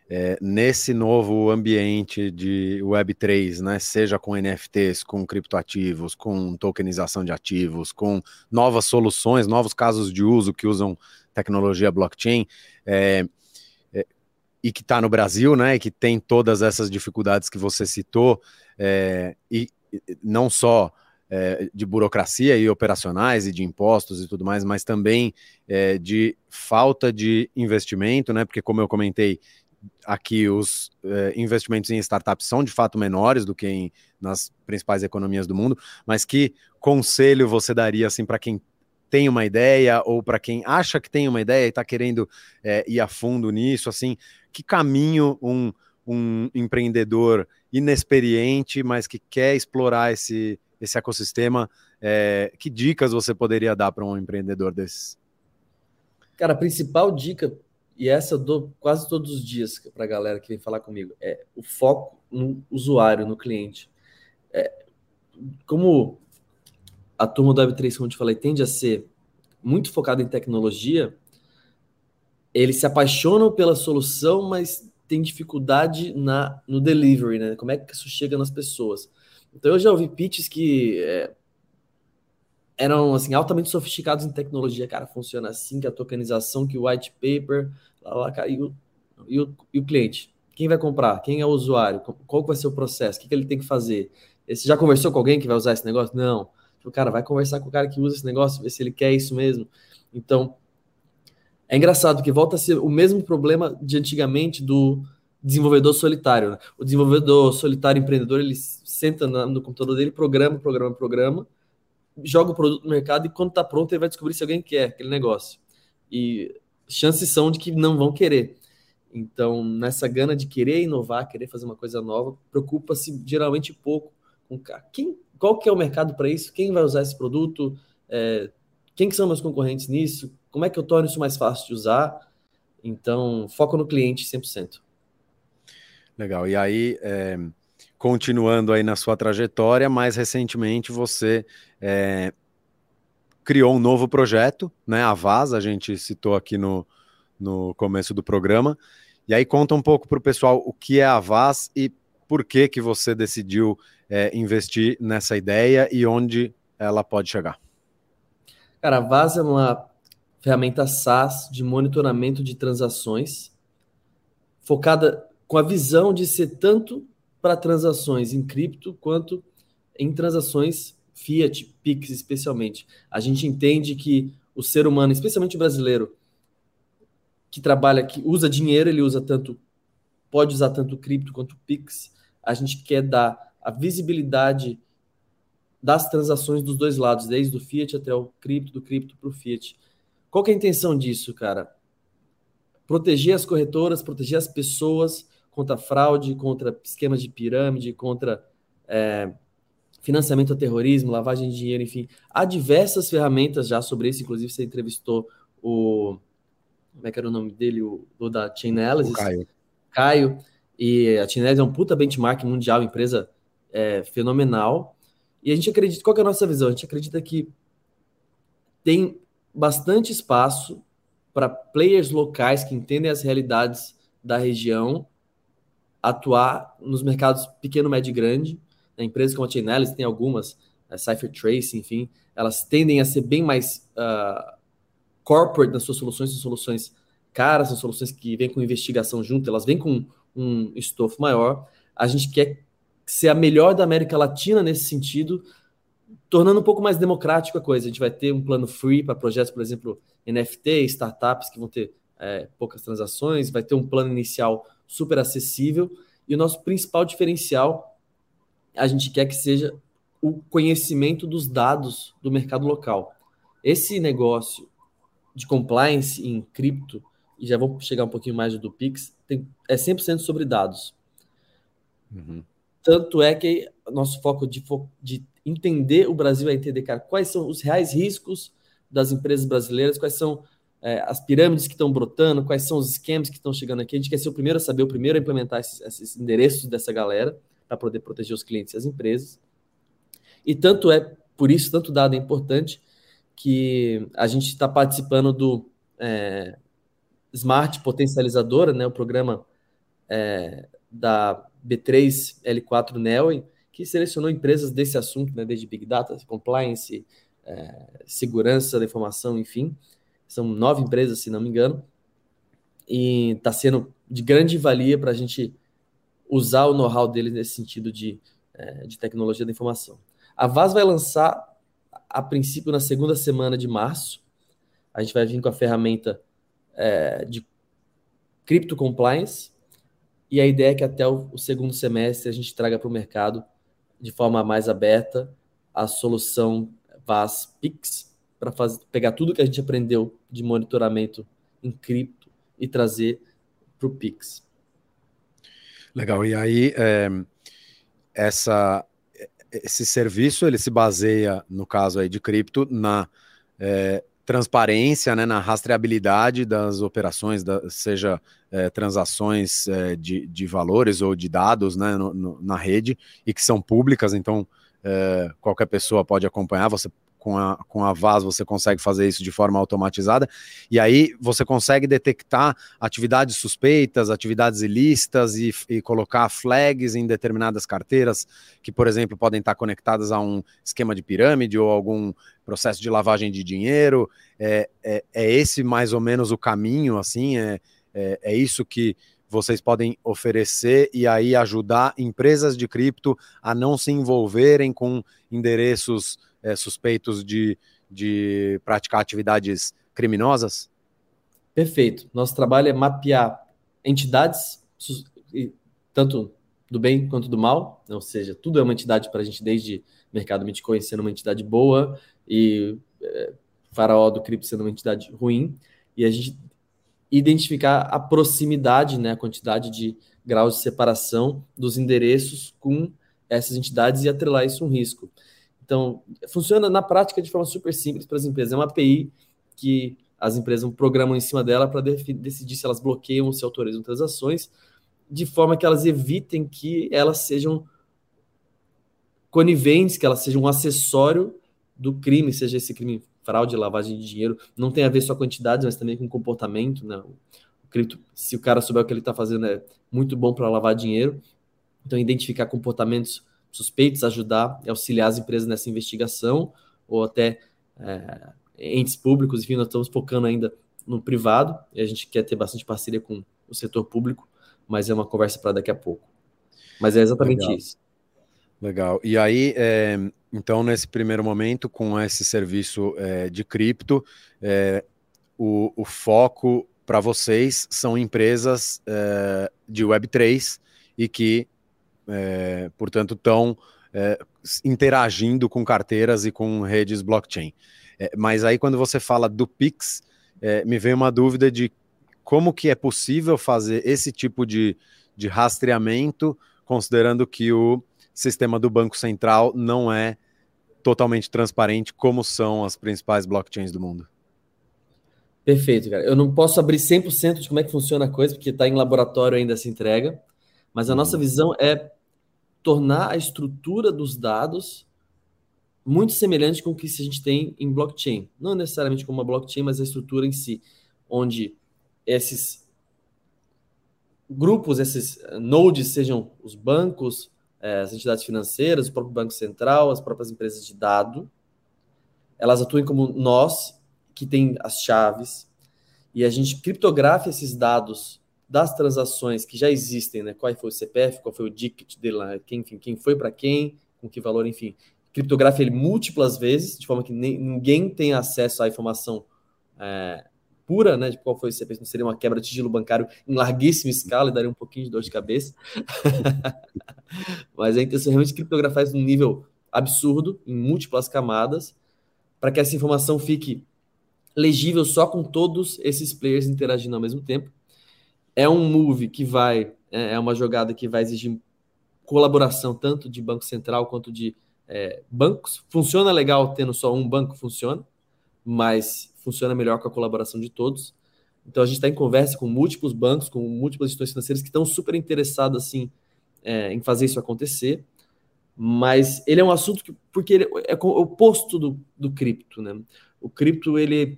é, nesse novo ambiente de Web3, né, seja com NFTs, com criptoativos, com tokenização de ativos, com novas soluções, novos casos de uso que usam tecnologia blockchain, é, é, e que está no Brasil, né, e que tem todas essas dificuldades que você citou, é, e não só é, de burocracia e operacionais e de impostos e tudo mais, mas também é, de falta de investimento, né? Porque, como eu comentei aqui, os é, investimentos em startups são de fato menores do que em, nas principais economias do mundo, mas que conselho você daria assim para quem tem uma ideia ou para quem acha que tem uma ideia e está querendo é, ir a fundo nisso, assim, que caminho um, um empreendedor inexperiente, mas que quer explorar esse, esse ecossistema, é, que dicas você poderia dar para um empreendedor desses? Cara, a principal dica, e essa eu dou quase todos os dias para a galera que vem falar comigo, é o foco no usuário, no cliente. É, como a turma do Web3, como eu te falei, tende a ser muito focada em tecnologia, eles se apaixonam pela solução, mas tem dificuldade na, no delivery, né? Como é que isso chega nas pessoas. Então eu já ouvi pitches que é, eram assim altamente sofisticados em tecnologia, cara, funciona assim, que a tokenização, que o white paper, lá, lá, e, o, e, o, e o cliente. Quem vai comprar? Quem é o usuário? Qual vai ser o processo? O que, que ele tem que fazer? Você já conversou com alguém que vai usar esse negócio? Não. O cara vai conversar com o cara que usa esse negócio, ver se ele quer isso mesmo. Então, é engraçado que volta a ser o mesmo problema de antigamente do desenvolvedor solitário. Né? O desenvolvedor solitário empreendedor, ele senta no computador dele, programa, programa, programa, joga o produto no mercado e quando está pronto ele vai descobrir se alguém quer aquele negócio. E chances são de que não vão querer. Então, nessa gana de querer inovar, querer fazer uma coisa nova, preocupa-se geralmente pouco com quem, qual que é o mercado para isso, quem vai usar esse produto, é, quem que são meus concorrentes nisso, como é que eu torno isso mais fácil de usar. Então, foco no cliente 100%. Legal. E aí, é, continuando aí na sua trajetória, mais recentemente você é, criou um novo projeto, né? A Vaz, a gente citou aqui no, no começo do programa. E aí conta um pouco para o pessoal o que é a Vaz e por que que você decidiu é, investir nessa ideia e onde ela pode chegar. Cara, a Vaz é uma ferramenta SaaS de monitoramento de transações, focada com a visão de ser tanto para transações em cripto quanto em transações Fiat, Pix especialmente. A gente entende que o ser humano, especialmente o brasileiro, que trabalha, que usa dinheiro, ele usa tanto, pode usar tanto cripto quanto Pix. A gente quer dar a visibilidade das transações dos dois lados, desde o Fiat até o cripto, do cripto para o Fiat. Qual é a intenção disso, cara? Proteger as corretoras, proteger as pessoas contra fraude, contra esquemas de pirâmide, contra é, financiamento ao terrorismo, lavagem de dinheiro, enfim. Há diversas ferramentas já sobre isso, inclusive você entrevistou o. Como é que era o nome dele? O, o da Chainalysis. O Caio. Caio. E a Chainalysis é um puta benchmark mundial, empresa é, fenomenal. E a gente acredita, qual é a nossa visão? A gente acredita que tem bastante espaço para players locais que entendem as realidades da região atuar nos mercados pequeno, médio e grande. A empresa como a Chainalysis tem algumas, a Cypher Trace, enfim, elas tendem a ser bem mais uh, corporate nas suas soluções, são soluções caras, são soluções que vêm com investigação junto, elas vêm com um estofo maior. A gente quer ser a melhor da América Latina nesse sentido, tornando um pouco mais democrático a coisa. A gente vai ter um plano free para projetos, por exemplo, NFT, startups que vão ter é, poucas transações, vai ter um plano inicial super acessível. E o nosso principal diferencial, a gente quer que seja o conhecimento dos dados do mercado local. Esse negócio de compliance em cripto, e já vou chegar um pouquinho mais do Pix, tem, é 100% sobre dados. Uhum. Tanto é que nosso foco de, de entender o Brasil é entender, cara, quais são os reais riscos das empresas brasileiras, quais são é, as pirâmides que estão brotando, quais são os scams que estão chegando aqui. A gente quer ser o primeiro a saber, o primeiro a implementar esses, esses endereços dessa galera para poder proteger os clientes e as empresas. E tanto é por isso, tanto dado é importante, que a gente está participando do é, Smart Potencializadora, né, o programa é, da B3L4 Nelway, que selecionou empresas desse assunto, né, desde Big Data, Compliance, é, segurança da informação, enfim. São nove empresas, se não me engano. E está sendo de grande valia para a gente usar o know-how deles nesse sentido de, é, de tecnologia da informação. A Vaz vai lançar, a princípio, na segunda semana de março. A gente vai vir com a ferramenta é, de Crypto Compliance, e a ideia é que até o, o segundo semestre a gente traga para o mercado de forma mais aberta a solução VAS Pix para pegar tudo que a gente aprendeu de monitoramento em cripto e trazer para o Pix. Legal. E aí é, essa esse serviço ele se baseia no caso aí de cripto na é, transparência, né, na rastreabilidade das operações, da, seja é, transações é, de, de valores ou de dados né, no, no, na rede e que são públicas, então é, qualquer pessoa pode acompanhar, você com a, com a VAS você consegue fazer isso de forma automatizada, e aí você consegue detectar atividades suspeitas, atividades ilícitas e, e, colocar flags em determinadas carteiras que, por exemplo, podem estar conectadas a um esquema de pirâmide ou algum processo de lavagem de dinheiro. É, é, é esse mais ou menos o caminho, assim, é, é, é isso que vocês podem oferecer e aí ajudar empresas de cripto a não se envolverem com endereços é, suspeitos de, de praticar atividades criminosas? Perfeito. Nosso trabalho é mapear entidades, tanto do bem quanto do mal, ou seja, tudo é uma entidade para a gente, desde mercado Bitcoin sendo uma entidade boa e é, faraó do cripto sendo uma entidade ruim, e a gente identificar a proximidade, né, a quantidade de graus de separação dos endereços com essas entidades e atrelar isso a um risco. Então, funciona na prática de forma super simples para as empresas. É uma API que as empresas programam em cima dela para decidir se elas bloqueiam ou se autorizam transações, de forma que elas evitem que elas sejam coniventes, que elas sejam um acessório do crime, seja esse crime fraude, lavagem de dinheiro, não tem a ver só com quantidades, mas também com comportamento, né? O cripto, se o cara souber o que ele está fazendo, é muito bom para lavar dinheiro. Então, identificar comportamentos suspeitos, ajudar e auxiliar as empresas nessa investigação, ou até é, entes públicos, enfim, nós estamos focando ainda no privado, e a gente quer ter bastante parceria com o setor público, mas é uma conversa para daqui a pouco. Mas é exatamente Legal. isso. Legal. E aí, é, então, nesse primeiro momento, com esse serviço é, de cripto, é, o, o, foco para vocês são empresas é, de Web3 e que, é, portanto, estão é, interagindo com carteiras e com redes blockchain. mas aí, quando você fala do Pix, me vem uma dúvida de como que é possível fazer esse tipo de, de rastreamento, considerando que o sistema do Banco Central não é totalmente transparente, como são as principais blockchains do mundo. Perfeito, cara. Eu não posso abrir 100% de como é que funciona a coisa, porque está em laboratório ainda essa entrega, mas a nossa uhum. visão é tornar a estrutura dos dados muito semelhante com o que a gente tem em blockchain. Não necessariamente como uma blockchain, mas a estrutura em si, onde esses grupos, esses nodes, sejam os bancos, é, as entidades financeiras, o próprio Banco Central, as próprias empresas de dado, elas atuem como nós, que tem as chaves, e a gente criptografa esses dados das transações que já existem, né? Qual foi o CPF, qual foi o DICT dele lá, quem, enfim, quem foi para quem, com que valor, enfim. Criptografa ele múltiplas vezes, de forma que nem, ninguém tem acesso à informação é, pura, né, de qual foi o CPF, não seria uma quebra de sigilo bancário em larguíssima escala e daria um pouquinho de dor de cabeça. Mas a intenção é realmente criptografar isso num nível absurdo, em múltiplas camadas, para que essa informação fique legível só com todos esses players interagindo ao mesmo tempo. É um move que vai, é, é uma jogada que vai exigir colaboração tanto de Banco Central quanto de é, bancos. Funciona legal tendo só um banco, funciona, mas funciona melhor com a colaboração de todos. Então a gente está em conversa com múltiplos bancos, com múltiplas instituições financeiras que estão super interessadas assim é, em fazer isso acontecer. Mas ele é um assunto que, porque ele é o oposto do, do cripto, né? O cripto ele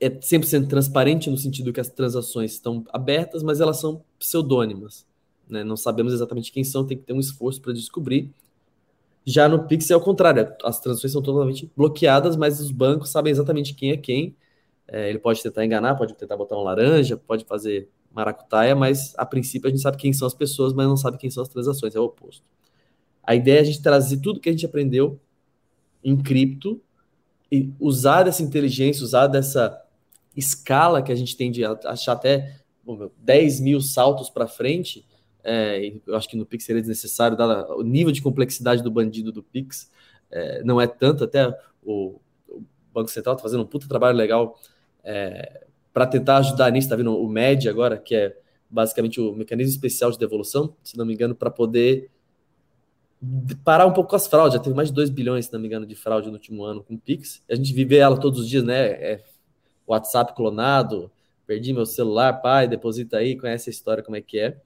é 100% transparente no sentido que as transações estão abertas, mas elas são pseudônimas. Né? Não sabemos exatamente quem são, tem que ter um esforço para descobrir. Já no Pix é o contrário, as transações são totalmente bloqueadas, mas os bancos sabem exatamente quem é quem. É, ele pode tentar enganar, pode tentar botar um laranja, pode fazer maracutaia, mas a princípio a gente sabe quem são as pessoas, mas não sabe quem são as transações, é o oposto. A ideia é a gente trazer tudo que a gente aprendeu em cripto e usar dessa inteligência, usar dessa escala que a gente tem de achar até 10 mil saltos para frente é, eu acho que no Pix seria desnecessário, dado o nível de complexidade do bandido do Pix, é, não é tanto, até o, o Banco Central está fazendo um puta trabalho legal é, para tentar ajudar nisso, está vendo o MED agora, que é basicamente o mecanismo especial de devolução, se não me engano, para poder parar um pouco com as fraudes. Já teve mais de 2 bilhões, se não me engano, de fraude no último ano com o Pix. A gente vive ela todos os dias, né? É WhatsApp clonado, perdi meu celular, pai, deposita aí, conhece a história como é que é.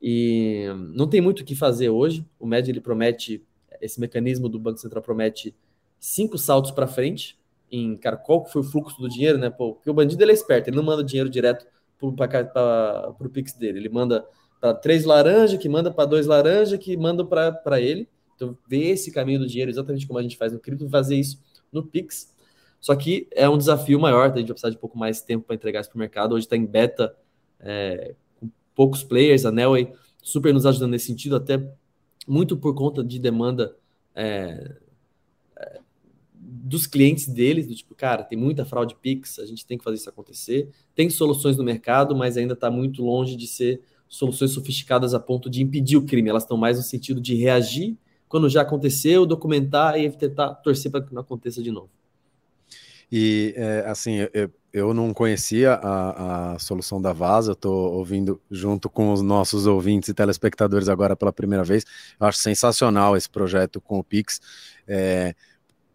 E não tem muito o que fazer hoje. O MED ele promete, esse mecanismo do Banco Central promete cinco saltos para frente em cara, qual foi o fluxo do dinheiro, né? Porque o bandido ele é esperto, ele não manda dinheiro direto para o Pix dele, ele manda para três laranjas, que manda para dois laranjas, que manda para ele. Então, ver esse caminho do dinheiro, exatamente como a gente faz no cripto, fazer isso no Pix. Só que é um desafio maior, a gente vai precisar de um pouco mais tempo para entregar isso para o mercado. Hoje está em beta é, poucos players, a Nelway super nos ajudando nesse sentido, até muito por conta de demanda é, é, dos clientes deles, do tipo, cara, tem muita fraude Pix, a gente tem que fazer isso acontecer. Tem soluções no mercado, mas ainda está muito longe de ser soluções sofisticadas a ponto de impedir o crime, elas estão mais no sentido de reagir quando já aconteceu, documentar e tentar torcer para que não aconteça de novo. E, é, assim, eu, eu não conhecia a, a solução da Vaza, estou ouvindo junto com os nossos ouvintes e telespectadores agora pela primeira vez. Eu acho sensacional esse projeto com o Pix. É,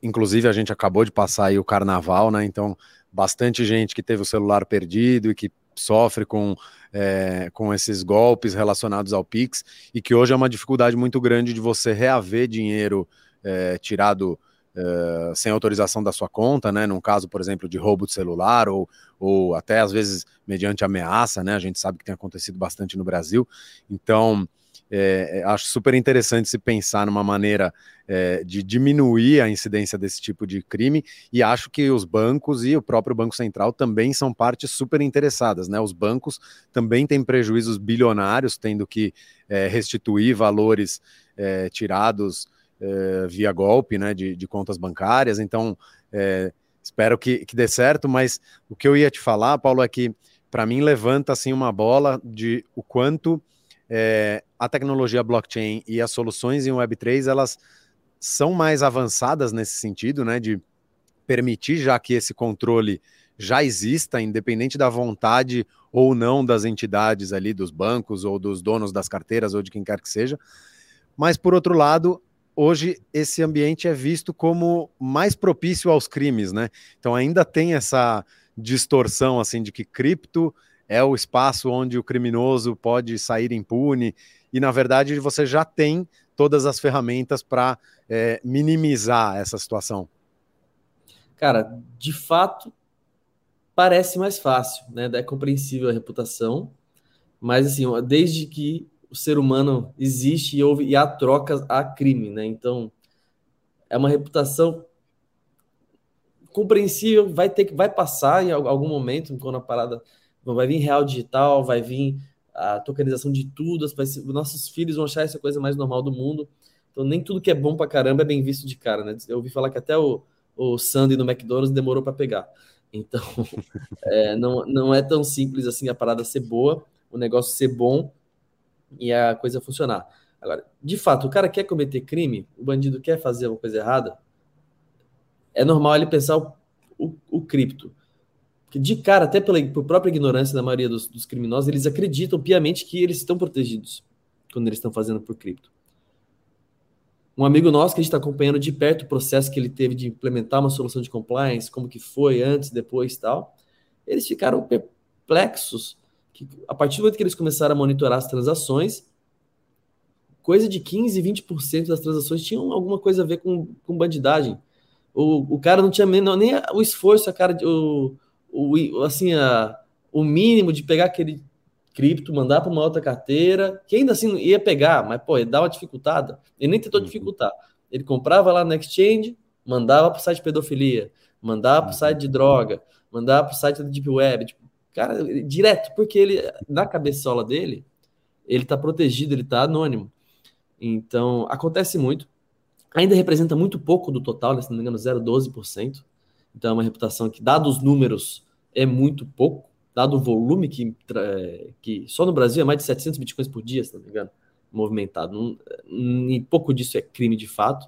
inclusive, a gente acabou de passar aí o carnaval, né? Então, bastante gente que teve o celular perdido e que sofre com, é, com esses golpes relacionados ao Pix e que hoje é uma dificuldade muito grande de você reaver dinheiro é, tirado é, sem autorização da sua conta, né? Num caso, por exemplo, de roubo de celular ou, ou até às vezes mediante ameaça, né? A gente sabe que tem acontecido bastante no Brasil. Então, é, é, acho super interessante se pensar numa maneira é, de diminuir a incidência desse tipo de crime, e acho que os bancos e o próprio Banco Central também são partes super interessadas, né? Os bancos também têm prejuízos bilionários, tendo que é, restituir valores é, tirados é, via golpe, né? De, de, contas bancárias, então espero que, que dê certo, mas o que eu ia te falar, Paulo, é que para mim levanta assim uma bola de o quanto é, a tecnologia blockchain e as soluções em Web3, elas são mais avançadas nesse sentido, né, de permitir já que esse controle já exista, independente da vontade ou não das entidades ali, dos bancos ou dos donos das carteiras ou de quem quer que seja. Mas, por outro lado, hoje esse ambiente é visto como mais propício aos crimes, né? Então ainda tem essa distorção assim de que cripto é o espaço onde o criminoso pode sair impune, e na verdade você já tem todas as ferramentas para é, minimizar essa situação. Cara, de fato, parece mais fácil, né? É compreensível a reputação, mas assim, desde que o ser humano existe e houve e há trocas a crime, né? Então é uma reputação compreensível, vai ter que vai passar em algum momento quando a parada vai vir real digital, vai vir a tokenização de tudo, ser, nossos filhos vão achar essa coisa mais normal do mundo. Então, nem tudo que é bom pra caramba é bem visto de cara, né? Eu ouvi falar que até o, o Sandy no McDonald's demorou para pegar. Então, é, não, não é tão simples assim a parada ser boa, o negócio ser bom e a coisa funcionar. Agora, de fato, o cara quer cometer crime, o bandido quer fazer uma coisa errada, é normal ele pensar o, o, o cripto que de cara, até pela por própria ignorância da maioria dos, dos, criminosos, eles acreditam piamente que eles estão protegidos quando eles estão fazendo por cripto. Um amigo nosso que a gente está acompanhando de perto o processo que ele teve de implementar uma solução de compliance, como que foi antes, depois tal, eles ficaram perplexos que a partir do momento que eles começaram a monitorar as transações, coisa de 15, 20% das transações tinham alguma coisa a ver com, com bandidagem. O, o cara não tinha nem, nem o esforço, a cara de, o, o, assim, a, o mínimo de pegar aquele cripto, mandar para uma outra carteira, que ainda assim ia pegar, mas pô, ia dar uma dificultada. Ele nem tentou uhum. dificultar. Ele comprava lá no exchange, mandava para o site de pedofilia, mandava para o site de droga, mandava para o site da Deep Web, tipo, cara, direto, porque ele, na cabeçola dele, ele está protegido, ele está anônimo. Então, acontece muito. Ainda representa muito pouco do total, né, se não me engano, 0,12%. Então, é uma reputação que, dados os números, é muito pouco, dado o volume que, que só no Brasil é mais de 700 bitcoins por dia, se não me engano, movimentado. e pouco disso é crime de fato.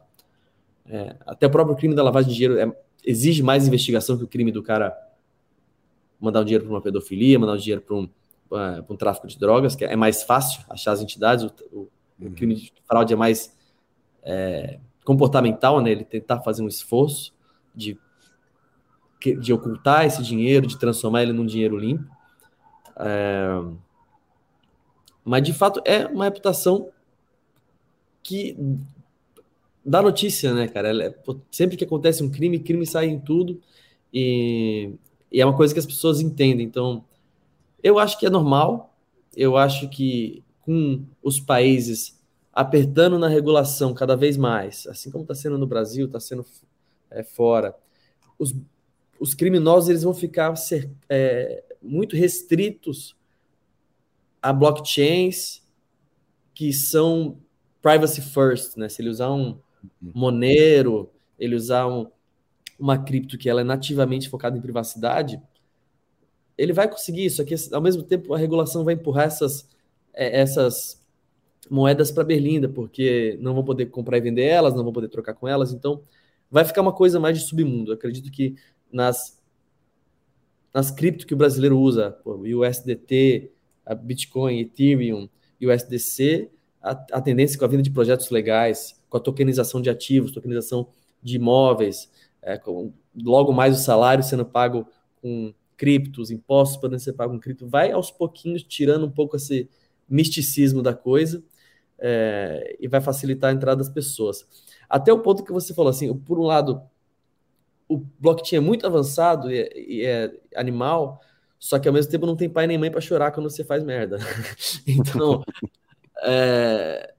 É, até o próprio crime da lavagem de dinheiro é, exige mais investigação que o crime do cara mandar o dinheiro para uma pedofilia, mandar o dinheiro para um, uh, um tráfico de drogas, que é mais fácil achar as entidades. O, o, uhum. o crime de fraude é mais é, comportamental, né? Ele tentar fazer um esforço de de ocultar esse dinheiro, de transformar ele num dinheiro limpo. É... Mas, de fato, é uma reputação que dá notícia, né, cara? É... sempre que acontece um crime, crime sai em tudo. E... e é uma coisa que as pessoas entendem. Então, eu acho que é normal. Eu acho que com os países apertando na regulação cada vez mais, assim como está sendo no Brasil, está sendo é, fora, os, os criminosos eles vão ficar ser, é, muito restritos a blockchains que são privacy first, né? Se ele usar um Monero, ele usar um, uma cripto que ela é nativamente focada em privacidade, ele vai conseguir isso aqui. Ao mesmo tempo, a regulação vai empurrar essas, é, essas moedas para Berlinda, porque não vão poder comprar e vender elas, não vão poder trocar com elas, então vai ficar uma coisa mais de submundo. Eu acredito que nas nas cripto que o brasileiro usa, pô, USDT, a Bitcoin, Ethereum, USDC, a, a tendência com a vinda de projetos legais, com a tokenização de ativos, tokenização de imóveis, é, com, logo mais o salário sendo pago com criptos, impostos podendo ser pagos com cripto, vai aos pouquinhos tirando um pouco esse misticismo da coisa é, e vai facilitar a entrada das pessoas. Até o ponto que você falou assim, por um lado, o blockchain é muito avançado e é, e é animal, só que ao mesmo tempo não tem pai nem mãe para chorar quando você faz merda. então, é,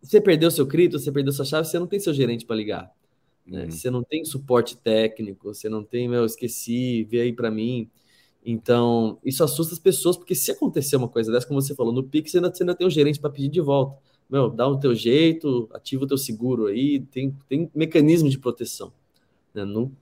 você perdeu seu cripto, você perdeu sua chave, você não tem seu gerente para ligar. Né? Uhum. Você não tem suporte técnico, você não tem, meu, esqueci, vê aí para mim. Então, isso assusta as pessoas, porque se acontecer uma coisa dessa, como você falou, no Pix você ainda, você ainda tem um gerente para pedir de volta. Meu, dá o teu jeito, ativa o teu seguro aí, tem, tem mecanismo de proteção. Né? No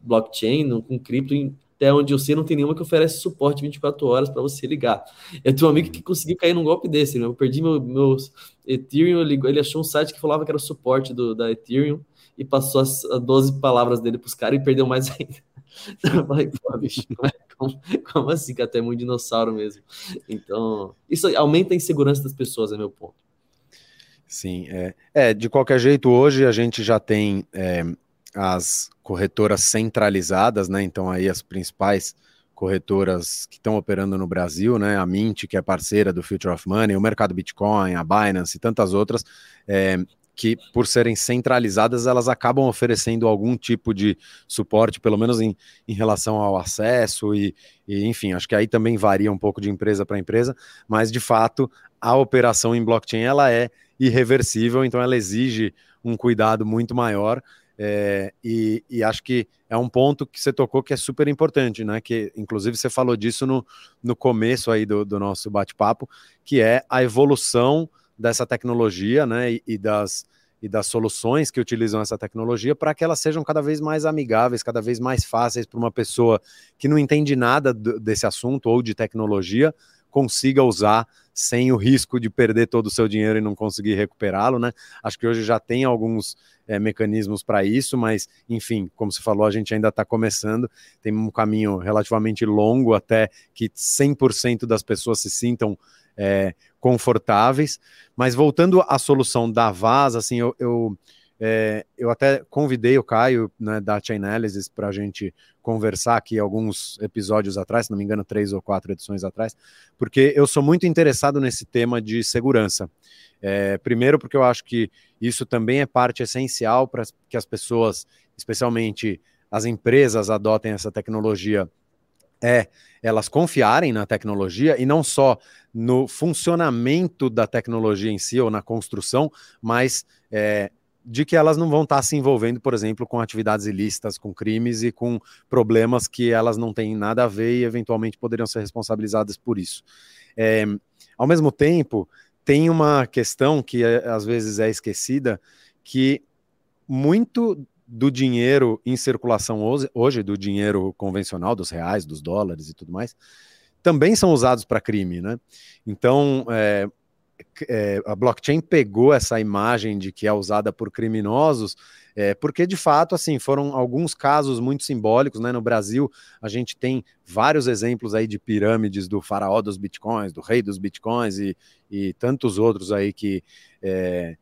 blockchain, no, com cripto, até onde eu sei, não tem nenhuma que oferece suporte 24 horas para você ligar. Eu tenho um amigo que conseguiu cair num golpe desse, né? eu perdi meu, meus Ethereum, ele achou um site que falava que era o suporte do, da Ethereum e passou as, as 12 palavras dele para os caras e perdeu mais ainda. Eu falei, pô, bicho, como, como assim? Que até é muito dinossauro mesmo. Então, isso aumenta a insegurança das pessoas, é meu ponto. Sim, é, é de qualquer jeito, hoje a gente já tem é, as corretoras centralizadas, né? Então aí as principais corretoras que estão operando no Brasil, né? A Mint, que é parceira do Future of Money, o mercado Bitcoin, a Binance e tantas outras, é, que por serem centralizadas, elas acabam oferecendo algum tipo de suporte, pelo menos em, em relação ao acesso e, e, enfim, acho que aí também varia um pouco de empresa para empresa, mas de fato a operação em blockchain ela é irreversível, então ela exige um cuidado muito maior é, e, e, acho que é um ponto que você tocou que é super importante, né? Que inclusive você falou disso no, no começo aí do, do nosso bate-papo, que é a evolução dessa tecnologia, né? E, e, das, e das soluções que utilizam essa tecnologia para que elas sejam cada vez mais amigáveis, cada vez mais fáceis para uma pessoa que não entende nada desse assunto ou de tecnologia consiga usar sem o risco de perder todo o seu dinheiro e não conseguir recuperá-lo, né? Acho que hoje já tem alguns é, mecanismos para isso, mas enfim, como você falou, a gente ainda está começando, tem um caminho relativamente longo até que 100% das pessoas se sintam é, confortáveis. Mas voltando à solução da Vaz, assim, eu, eu é, eu até convidei o Caio né, da Chainalysis para a gente conversar aqui alguns episódios atrás, se não me engano, três ou quatro edições atrás, porque eu sou muito interessado nesse tema de segurança. É, primeiro, porque eu acho que isso também é parte essencial para que as pessoas, especialmente as empresas, adotem essa tecnologia é elas confiarem na tecnologia e não só no funcionamento da tecnologia em si ou na construção, mas é, de que elas não vão estar se envolvendo, por exemplo, com atividades ilícitas, com crimes e com problemas que elas não têm nada a ver e eventualmente poderiam ser responsabilizadas por isso. É, ao mesmo tempo, tem uma questão que é, às vezes é esquecida, que muito do dinheiro em circulação hoje, hoje, do dinheiro convencional, dos reais, dos dólares e tudo mais, também são usados para crime, né? Então, é, é, a blockchain pegou essa imagem de que é usada por criminosos, é, porque de fato, assim, foram alguns casos muito simbólicos, né? No Brasil, a gente tem vários exemplos aí de pirâmides do faraó dos bitcoins, do rei dos bitcoins e, e tantos outros aí que é,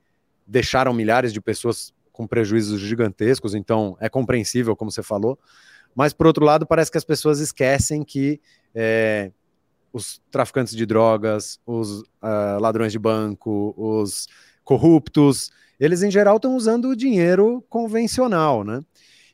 deixaram milhares de pessoas com prejuízos gigantescos, então é compreensível, como você falou. Mas, por outro lado, parece que as pessoas esquecem que é, os traficantes de drogas, os uh, ladrões de banco, os corruptos, eles em geral estão usando o dinheiro convencional, né?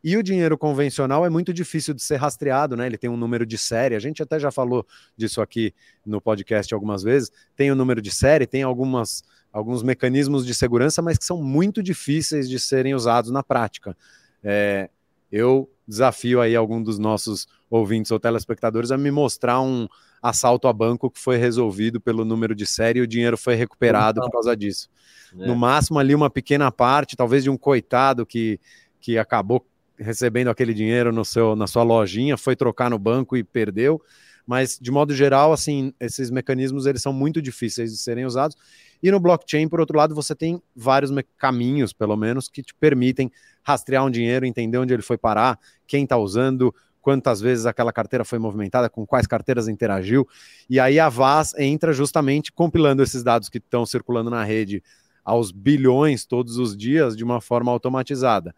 E o dinheiro convencional é muito difícil de ser rastreado, né? Ele tem um número de série. A gente até já falou disso aqui no podcast algumas vezes. Tem o um número de série, tem algumas, alguns mecanismos de segurança, mas que são muito difíceis de serem usados na prática. É, eu desafio aí algum dos nossos ouvintes ou telespectadores a me mostrar um assalto a banco que foi resolvido pelo número de série e o dinheiro foi recuperado por causa disso. É. No máximo ali uma pequena parte, talvez de um coitado que, que acabou recebendo aquele dinheiro no seu, na sua lojinha, foi trocar no banco e perdeu, mas de modo geral, assim, esses mecanismos eles são muito difíceis de serem usados. E no blockchain, por outro lado, você tem vários caminhos, pelo menos, que te permitem rastrear um dinheiro, entender onde ele foi parar, quem está usando, quantas vezes aquela carteira foi movimentada, com quais carteiras interagiu. E aí a VAS entra justamente compilando esses dados que estão circulando na rede aos bilhões todos os dias de uma forma automatizada.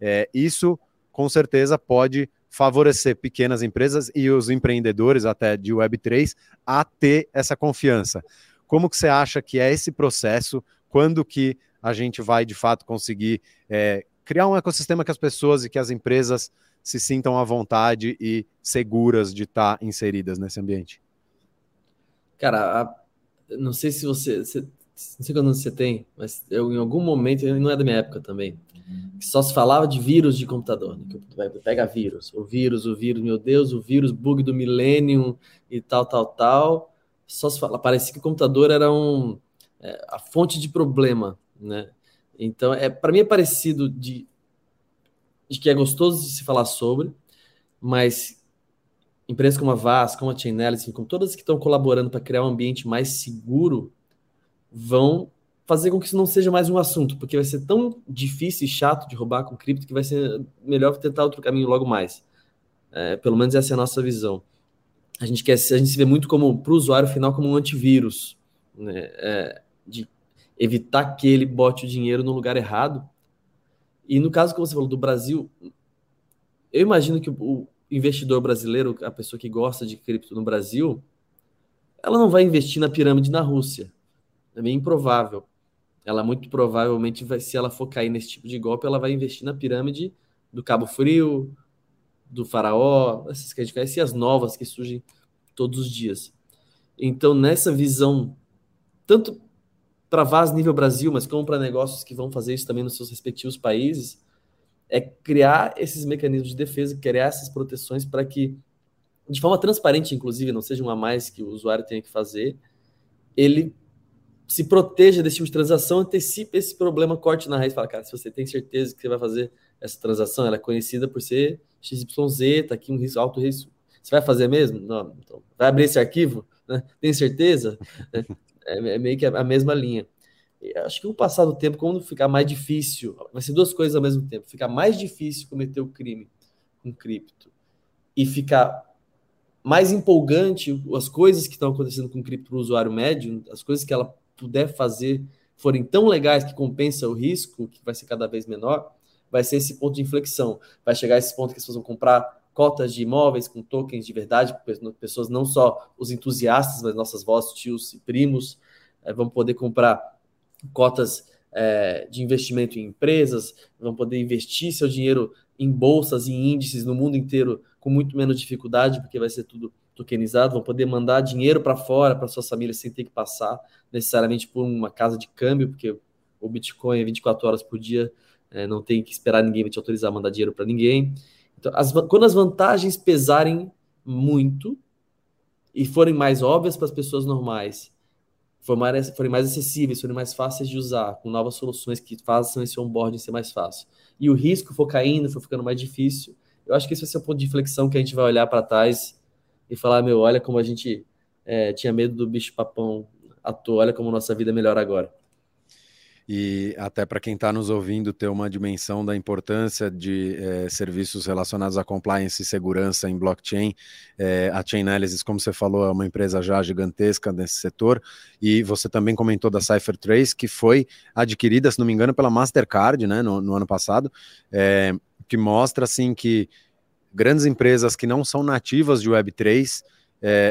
É, isso, com certeza, pode favorecer pequenas empresas e os empreendedores até de Web3 a ter essa confiança. Como que você acha que é esse processo? Quando que a gente vai, de fato, conseguir é, criar um ecossistema que as pessoas e que as empresas se sintam à vontade e seguras de estar inseridas nesse ambiente? Cara, a, não sei se você, você, não sei quando você tem, mas eu em algum momento, não é da minha época também, só se falava de vírus de computador, né? que pega vírus, o vírus, o vírus, meu Deus, o vírus, bug do milênio e tal, tal, tal. Só se fala, parecia que o computador era um, é, a fonte de problema, né? Então, é, para mim é parecido de, de que é gostoso de se falar sobre, mas empresas como a VAS, como a Chainalysis, como todas que estão colaborando para criar um ambiente mais seguro, vão fazer com que isso não seja mais um assunto, porque vai ser tão difícil e chato de roubar com cripto que vai ser melhor tentar outro caminho logo mais. É, pelo menos essa é a nossa visão. A gente quer, a gente se vê muito como para o usuário final como um antivírus, né? É, de evitar que ele bote o dinheiro no lugar errado. E no caso que você falou do Brasil, eu imagino que o investidor brasileiro, a pessoa que gosta de cripto no Brasil, ela não vai investir na pirâmide na Rússia. É bem improvável. Ela muito provavelmente vai, se ela for cair nesse tipo de golpe, ela vai investir na pirâmide do Cabo Frio, do Faraó, essas que a gente conhece, e as novas que surgem todos os dias. Então, nessa visão, tanto para VAS nível Brasil, mas como para negócios que vão fazer isso também nos seus respectivos países, é criar esses mecanismos de defesa, criar essas proteções para que, de forma transparente, inclusive, não seja um a mais que o usuário tenha que fazer, ele se proteja desse tipo de transação, antecipe esse problema, corte na raiz, fala, cara, se você tem certeza que você vai fazer essa transação, ela é conhecida por ser XYZ, tá aqui um risco, alto risco. Você vai fazer mesmo? Não, então, vai abrir esse arquivo? Né? Tem certeza? É, é meio que a mesma linha. acho que o passar do tempo, quando ficar mais difícil, vai ser duas coisas ao mesmo tempo. Ficar mais difícil cometer o crime com cripto e ficar mais empolgante as coisas que estão acontecendo com cripto para o usuário médio, as coisas que ela puder fazer forem tão legais que compensa o risco, que vai ser cada vez menor, vai ser esse ponto de inflexão. Vai chegar esse ponto que as pessoas vão comprar cotas de imóveis com tokens de verdade, pessoas não só os entusiastas, mas nossas vós, tios e primos, é, vão poder comprar cotas é, de investimento em empresas, vão poder investir seu dinheiro em bolsas e índices no mundo inteiro com muito menos dificuldade, porque vai ser tudo tokenizado, vão poder mandar dinheiro para fora para suas famílias sem ter que passar necessariamente por uma casa de câmbio, porque o Bitcoin é 24 horas por dia, é, não tem que esperar ninguém te autorizar a mandar dinheiro para ninguém. Então, as, quando as vantagens pesarem muito e forem mais óbvias para as pessoas normais, forem mais, acessíveis, forem mais fáceis de usar, com novas soluções que façam esse onboarding ser mais fácil, e o risco for caindo, for ficando mais difícil, eu acho que esse vai ser o ponto de inflexão que a gente vai olhar para trás e falar, meu, olha como a gente é, tinha medo do bicho papão à toa, olha como nossa vida é melhor agora e até para quem está nos ouvindo ter uma dimensão da importância de é, serviços relacionados a compliance e segurança em blockchain. É, a Chainalysis, como você falou, é uma empresa já gigantesca nesse setor, e você também comentou da CipherTrace, que foi adquirida, se não me engano, pela Mastercard né, no, no ano passado, é, que mostra assim que grandes empresas que não são nativas de Web3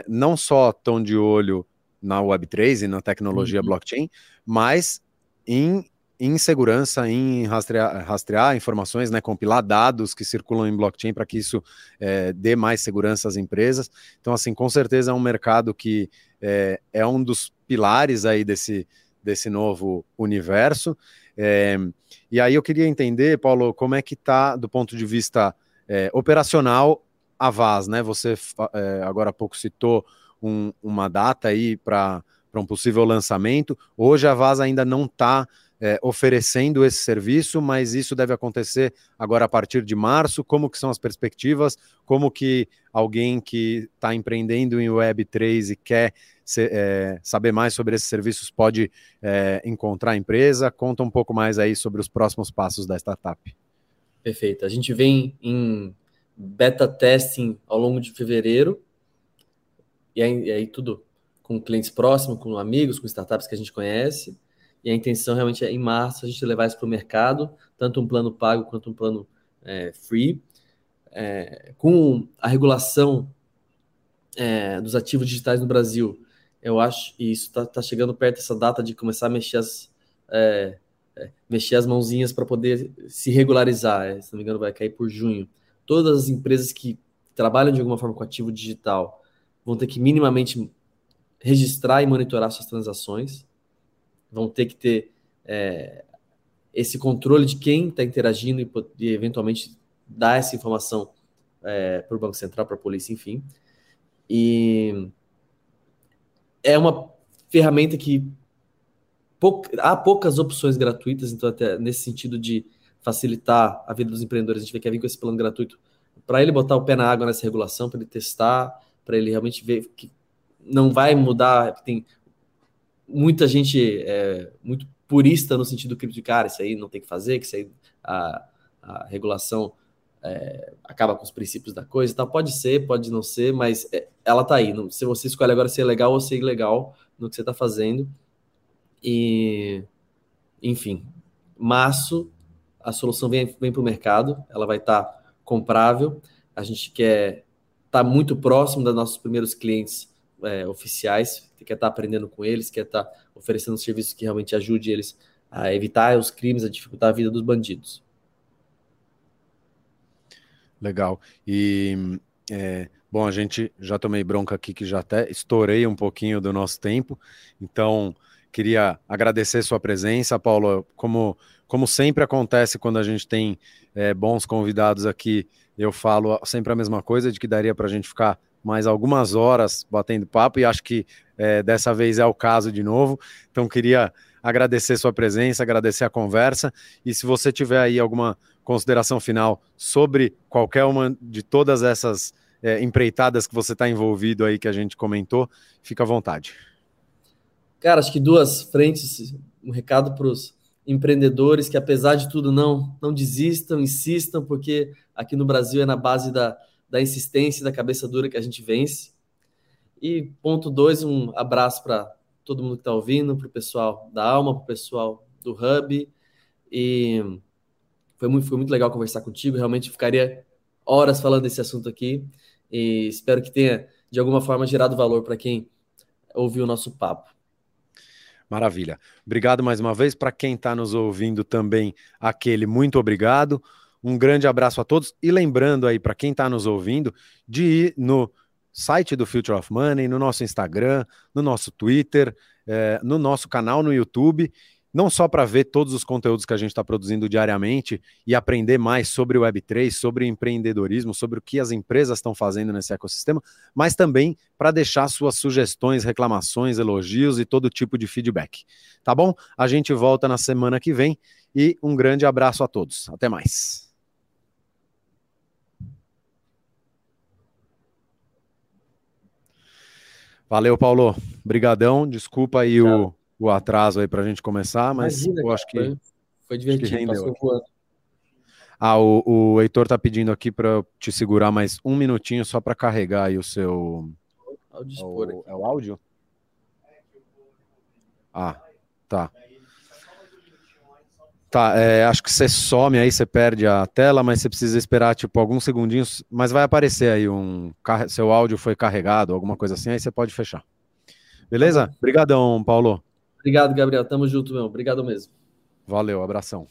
não só estão de olho na Web3 e na tecnologia uhum. blockchain, mas em, em segurança, em rastrear, rastrear informações, né, compilar dados que circulam em blockchain para que isso é, dê mais segurança às empresas. Então, assim, com certeza é um mercado que é, é um dos pilares aí desse, desse novo universo. É, e aí eu queria entender, Paulo, como é que está do ponto de vista é, operacional a VAS, né? Você é, agora há pouco citou um, uma data aí para para um possível lançamento. Hoje a VAS ainda não está é, oferecendo esse serviço, mas isso deve acontecer agora a partir de março. Como que são as perspectivas? Como que alguém que está empreendendo em Web3 e quer é, saber mais sobre esses serviços pode é, encontrar a empresa? Conta um pouco mais aí sobre os próximos passos da startup. Perfeito. A gente vem em beta testing ao longo de fevereiro, e aí, e aí tudo com clientes próximos, com amigos, com startups que a gente conhece. E a intenção realmente é, em março, a gente levar isso para o mercado, tanto um plano pago quanto um plano é, free. É, com a regulação é, dos ativos digitais no Brasil, eu acho, e isso está tá chegando perto dessa data de começar a mexer as, é, é, mexer as mãozinhas para poder se regularizar. É, se não me engano, vai cair por junho. Todas as empresas que trabalham de alguma forma com ativo digital vão ter que minimamente registrar e monitorar suas transações vão ter que ter é, esse controle de quem está interagindo e, e, eventualmente dar essa informação é, para o Banco Central, para a polícia, enfim. E é uma ferramenta que há poucas opções gratuitas, então até nesse sentido de facilitar a vida dos empreendedores, a gente vê que vir com esse plano gratuito para ele botar o pé na água nessa regulação, para ele testar, para ele realmente ver que não vai mudar, tem muita gente é muito purista no sentido crítico de cara, isso aí não tem que fazer, que isso aí a, a regulação é, acaba com os princípios da coisa tal. Pode ser, pode não ser, mas é, ela tá aí. Não, se você escolhe agora ser legal ou ser ilegal no que você está fazendo. E, enfim, março a solução vem, vem para o mercado, ela vai estar tá comprável. A gente quer estar tá muito próximo dos nossos primeiros clientes é, oficiais, quer estar tá aprendendo com eles, quer estar tá oferecendo um serviço que realmente ajude eles a evitar os crimes, a dificultar a vida dos bandidos. Legal. E é, bom, a gente já tomei bronca aqui que já até estourei um pouquinho do nosso tempo, então queria agradecer sua presença, Paulo. Como, como sempre acontece quando a gente tem é, bons convidados aqui, eu falo sempre a mesma coisa, de que daria para a gente ficar mais algumas horas batendo papo e acho que é, dessa vez é o caso de novo. Então queria agradecer sua presença, agradecer a conversa e se você tiver aí alguma consideração final sobre qualquer uma de todas essas é, empreitadas que você está envolvido aí que a gente comentou, fica à vontade. Cara, acho que duas frentes, um recado para os empreendedores que apesar de tudo não não desistam, insistam, porque aqui no Brasil é na base da da insistência e da cabeça dura que a gente vence. E ponto dois, um abraço para todo mundo que está ouvindo, para o pessoal da Alma, para o pessoal do Hub. E foi muito, foi muito legal conversar contigo. Realmente ficaria horas falando desse assunto aqui. E espero que tenha, de alguma forma, gerado valor para quem ouviu o nosso papo. Maravilha. Obrigado mais uma vez. Para quem está nos ouvindo também, aquele muito obrigado. Um grande abraço a todos e lembrando aí para quem está nos ouvindo de ir no site do Future of Money, no nosso Instagram, no nosso Twitter, é, no nosso canal no YouTube, não só para ver todos os conteúdos que a gente está produzindo diariamente e aprender mais sobre o Web3, sobre empreendedorismo, sobre o que as empresas estão fazendo nesse ecossistema, mas também para deixar suas sugestões, reclamações, elogios e todo tipo de feedback. Tá bom? A gente volta na semana que vem e um grande abraço a todos. Até mais. Valeu, Paulo. Brigadão. Desculpa aí o, o atraso aí para a gente começar, mas Imagina, eu acho que foi, foi divertido, passou voando. Ah, o, o Heitor tá pedindo aqui para te segurar mais um minutinho só para carregar aí o seu. O, é o áudio? Ah, tá. Tá, é, acho que você some aí, você perde a tela, mas você precisa esperar tipo alguns segundinhos, mas vai aparecer aí um seu áudio foi carregado, alguma coisa assim, aí você pode fechar. Beleza? Obrigadão, Paulo. Obrigado, Gabriel. Tamo junto, meu. Obrigado mesmo. Valeu, abração.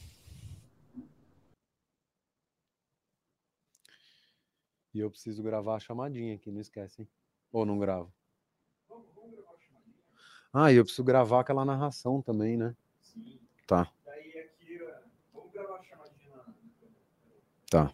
E eu preciso gravar a chamadinha aqui, não esquece, hein? Ou não gravo? Ah, e eu preciso gravar aquela narração também, né? Sim. Tá. Tá.